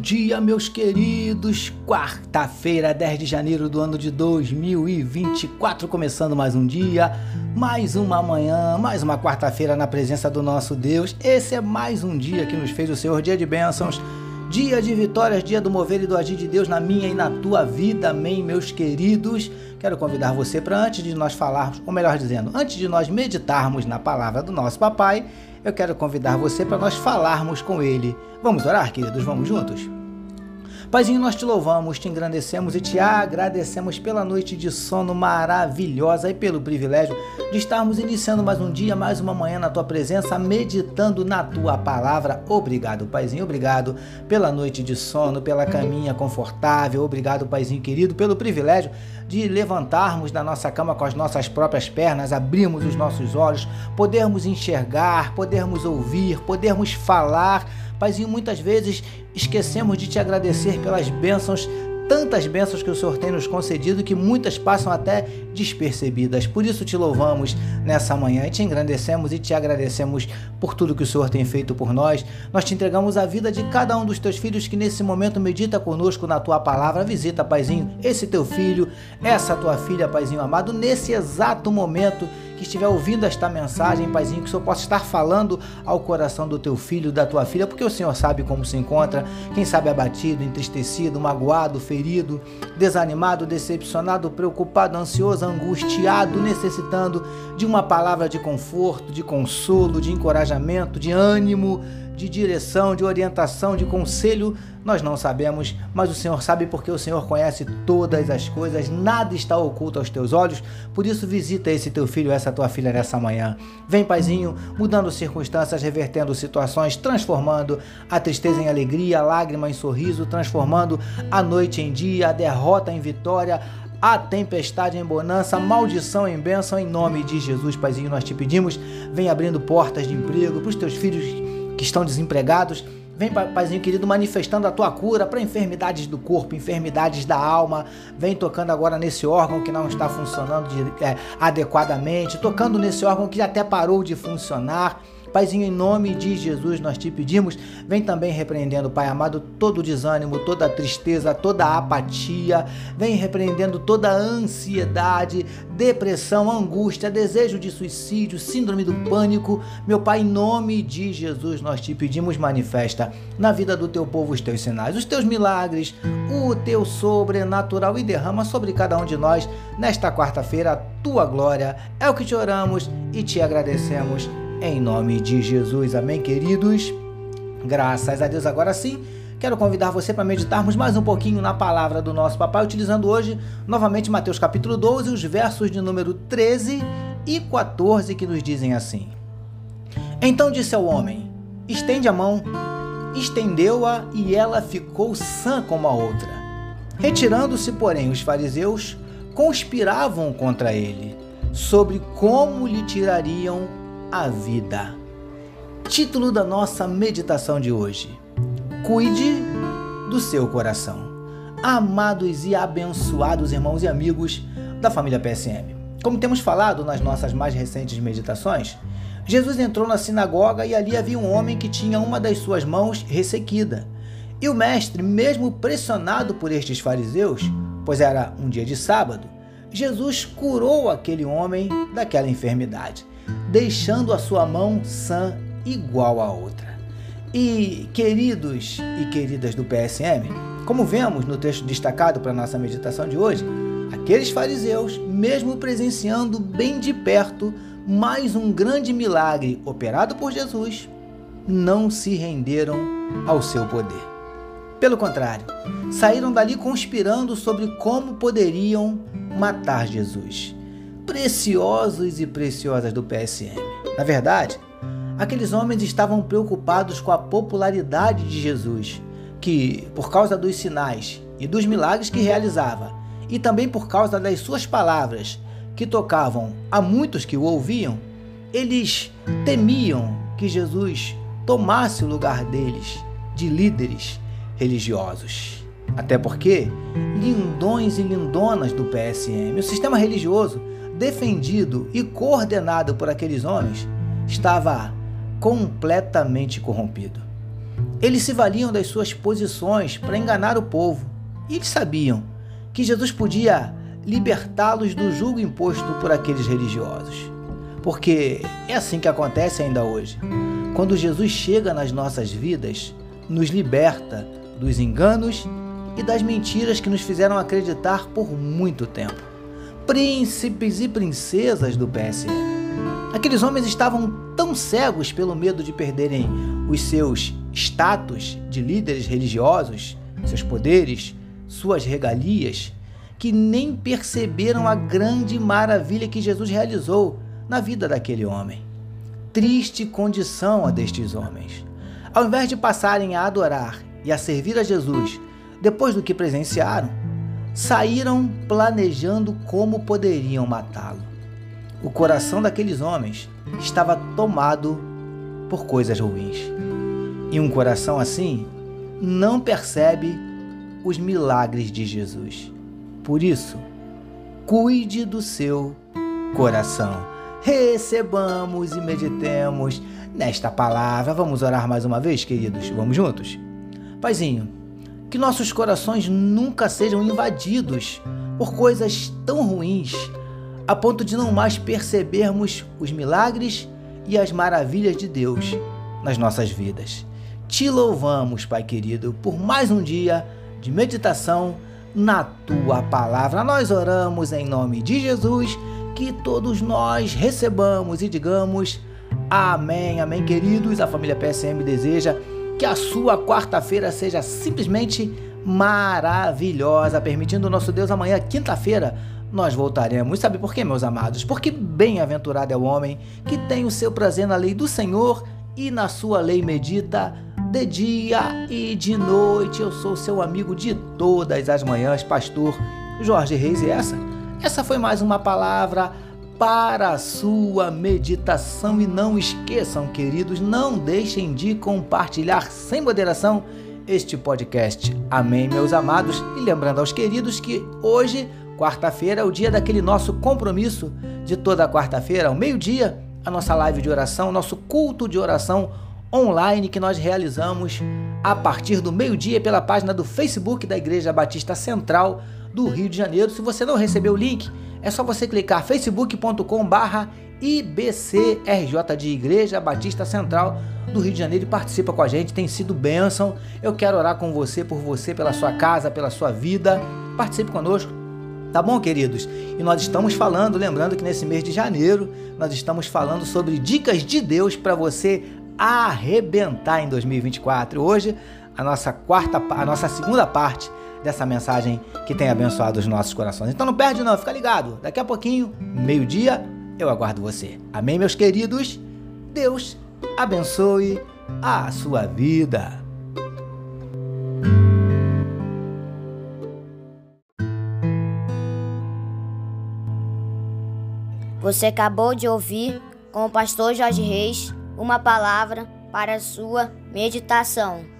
Dia, meus queridos! Quarta-feira, 10 de janeiro do ano de 2024, começando mais um dia, mais uma manhã, mais uma quarta-feira na presença do nosso Deus. Esse é mais um dia que nos fez o Senhor, dia de bênçãos, dia de vitórias, dia do mover e do agir de Deus na minha e na tua vida. Amém, meus queridos. Quero convidar você para antes de nós falarmos, ou melhor dizendo, antes de nós meditarmos na palavra do nosso papai, eu quero convidar você para nós falarmos com ele. Vamos orar, queridos? Vamos juntos? Paizinho, nós te louvamos, te engrandecemos e te agradecemos pela noite de sono maravilhosa e pelo privilégio de estarmos iniciando mais um dia, mais uma manhã na tua presença, meditando na tua palavra. Obrigado, Paizinho, obrigado pela noite de sono, pela caminha confortável. Obrigado, Paizinho querido, pelo privilégio de levantarmos da nossa cama com as nossas próprias pernas, abrirmos os nossos olhos, podermos enxergar, podermos ouvir, podermos falar Paizinho, muitas vezes esquecemos de te agradecer pelas bênçãos tantas bênçãos que o Senhor tem nos concedido que muitas passam até despercebidas. Por isso te louvamos nessa manhã e te engrandecemos e te agradecemos por tudo que o Senhor tem feito por nós. Nós te entregamos a vida de cada um dos teus filhos que nesse momento medita conosco na tua palavra. Visita, Paizinho, esse teu filho, essa tua filha, Paizinho amado, nesse exato momento que estiver ouvindo esta mensagem, Paizinho, que o Senhor possa estar falando ao coração do teu filho, da tua filha, porque o Senhor sabe como se encontra, quem sabe abatido, entristecido, magoado, ferido, desanimado, decepcionado, preocupado, ansioso, angustiado, necessitando de uma palavra de conforto, de consolo, de encorajamento, de ânimo, de direção, de orientação, de conselho, nós não sabemos, mas o Senhor sabe porque o Senhor conhece todas as coisas, nada está oculto aos teus olhos. Por isso, visita esse teu filho, essa tua filha nessa manhã. Vem, Paizinho, mudando circunstâncias, revertendo situações, transformando a tristeza em alegria, a lágrima em sorriso, transformando a noite em dia, a derrota em vitória, a tempestade em bonança, a maldição em bênção, em nome de Jesus, Paizinho, nós te pedimos, vem abrindo portas de emprego para os teus filhos que estão desempregados. Vem, Paizinho querido, manifestando a tua cura para enfermidades do corpo, enfermidades da alma. Vem tocando agora nesse órgão que não está funcionando de, é, adequadamente, tocando nesse órgão que até parou de funcionar Paizinho, em nome de Jesus, nós te pedimos, vem também repreendendo, Pai amado, todo o desânimo, toda a tristeza, toda a apatia, vem repreendendo toda a ansiedade, depressão, angústia, desejo de suicídio, síndrome do pânico. Meu Pai, em nome de Jesus, nós te pedimos, manifesta na vida do teu povo os teus sinais, os teus milagres, o teu sobrenatural e derrama sobre cada um de nós nesta quarta-feira a tua glória. É o que te oramos e te agradecemos em nome de Jesus. Amém, queridos? Graças a Deus. Agora sim, quero convidar você para meditarmos mais um pouquinho na palavra do nosso papai, utilizando hoje novamente Mateus capítulo 12, os versos de número 13 e 14 que nos dizem assim: Então disse ao homem: Estende a mão. Estendeu-a e ela ficou sã como a outra. Retirando-se, porém, os fariseus conspiravam contra ele sobre como lhe tirariam a vida. Título da nossa meditação de hoje: Cuide do seu coração. Amados e abençoados irmãos e amigos da família PSM. Como temos falado nas nossas mais recentes meditações, Jesus entrou na sinagoga e ali havia um homem que tinha uma das suas mãos ressequida. E o mestre, mesmo pressionado por estes fariseus, pois era um dia de sábado, Jesus curou aquele homem daquela enfermidade deixando a sua mão sã igual à outra. E queridos e queridas do PSM, como vemos no texto destacado para nossa meditação de hoje, aqueles fariseus, mesmo presenciando bem de perto mais um grande milagre operado por Jesus, não se renderam ao seu poder. Pelo contrário, saíram dali conspirando sobre como poderiam matar Jesus preciosos e preciosas do PSM. Na verdade, aqueles homens estavam preocupados com a popularidade de Jesus, que, por causa dos sinais e dos milagres que realizava, e também por causa das suas palavras, que tocavam a muitos que o ouviam, eles temiam que Jesus tomasse o lugar deles de líderes religiosos. Até porque lindões e lindonas do PSM, o sistema religioso defendido e coordenado por aqueles homens, estava completamente corrompido. Eles se valiam das suas posições para enganar o povo. E eles sabiam que Jesus podia libertá-los do jugo imposto por aqueles religiosos. Porque é assim que acontece ainda hoje. Quando Jesus chega nas nossas vidas, nos liberta dos enganos e das mentiras que nos fizeram acreditar por muito tempo. Príncipes e princesas do PSM. Aqueles homens estavam tão cegos pelo medo de perderem os seus status de líderes religiosos, seus poderes, suas regalias, que nem perceberam a grande maravilha que Jesus realizou na vida daquele homem. Triste condição a destes homens. Ao invés de passarem a adorar e a servir a Jesus depois do que presenciaram, saíram planejando como poderiam matá-lo. O coração daqueles homens estava tomado por coisas ruins. E um coração assim não percebe os milagres de Jesus. Por isso, cuide do seu coração. Recebamos e meditemos nesta palavra. Vamos orar mais uma vez, queridos? Vamos juntos? Paizinho, que nossos corações nunca sejam invadidos por coisas tão ruins, a ponto de não mais percebermos os milagres e as maravilhas de Deus nas nossas vidas. Te louvamos, Pai querido, por mais um dia de meditação na tua palavra. Nós oramos em nome de Jesus, que todos nós recebamos e digamos amém, amém, queridos. A família PSM deseja que a sua quarta-feira seja simplesmente maravilhosa, permitindo o nosso Deus amanhã, quinta-feira, nós voltaremos. Sabe por quê, meus amados? Porque bem-aventurado é o homem que tem o seu prazer na lei do Senhor e na sua lei medita de dia e de noite. Eu sou seu amigo de todas as manhãs, pastor Jorge Reis. E essa, essa foi mais uma palavra para a sua meditação. E não esqueçam, queridos, não deixem de compartilhar sem moderação este podcast. Amém, meus amados. E lembrando aos queridos que hoje, quarta-feira, é o dia daquele nosso compromisso de toda quarta-feira, ao meio-dia, a nossa live de oração, nosso culto de oração online que nós realizamos a partir do meio-dia pela página do Facebook da Igreja Batista Central do Rio de Janeiro. Se você não recebeu o link, é só você clicar facebook.com/barra IBCRJ de Igreja Batista Central do Rio de Janeiro e participa com a gente. Tem sido bênção. Eu quero orar com você, por você, pela sua casa, pela sua vida. Participe conosco. Tá bom, queridos? E nós estamos falando, lembrando que nesse mês de janeiro, nós estamos falando sobre dicas de Deus para você arrebentar em 2024. Hoje, a nossa quarta, a nossa segunda parte dessa mensagem que tem abençoado os nossos corações. Então não perde não, fica ligado. Daqui a pouquinho, meio-dia, eu aguardo você. Amém, meus queridos? Deus abençoe a sua vida. Você acabou de ouvir com o pastor Jorge Reis uma palavra para a sua meditação.